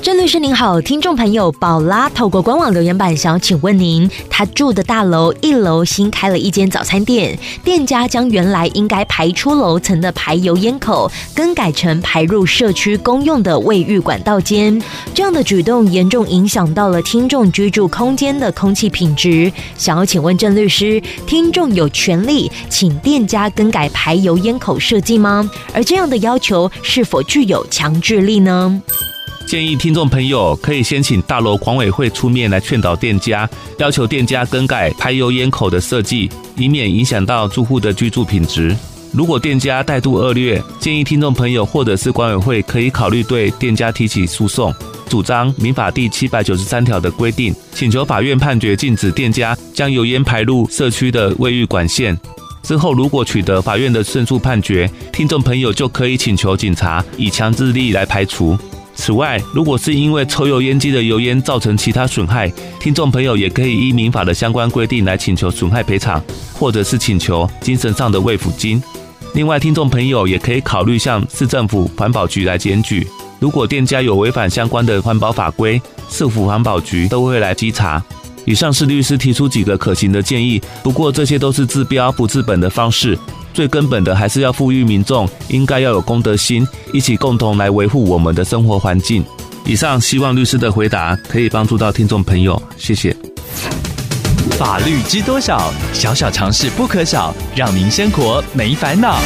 郑律师您好，听众朋友宝拉透过官网留言板想要请问您，他住的大楼一楼新开了一间早餐店，店家将原来应该排出楼层的排油烟口更改成排入社区公用的卫浴管道间，这样的举动严重影响到了听众居住空间的空气品质。想要请问郑律师，听众有权利请店家更改排油烟口设计吗？而这样的要求是否具有强制力呢？建议听众朋友可以先请大楼管委会出面来劝导店家，要求店家更改排油烟口的设计，以免影响到住户的居住品质。如果店家态度恶劣，建议听众朋友或者是管委会可以考虑对店家提起诉讼，主张民法第七百九十三条的规定，请求法院判决禁止店家将油烟排入社区的卫浴管线。之后，如果取得法院的胜诉判决，听众朋友就可以请求警察以强制力来排除。此外，如果是因为抽油烟机的油烟造成其他损害，听众朋友也可以依民法的相关规定来请求损害赔偿，或者是请求精神上的慰抚金。另外，听众朋友也可以考虑向市政府环保局来检举。如果店家有违反相关的环保法规，市府环保局都会来稽查。以上是律师提出几个可行的建议，不过这些都是治标不治本的方式。最根本的还是要呼吁民众应该要有公德心，一起共同来维护我们的生活环境。以上希望律师的回答可以帮助到听众朋友，谢谢。法律知多少？小小常识不可少，让您生活没烦恼。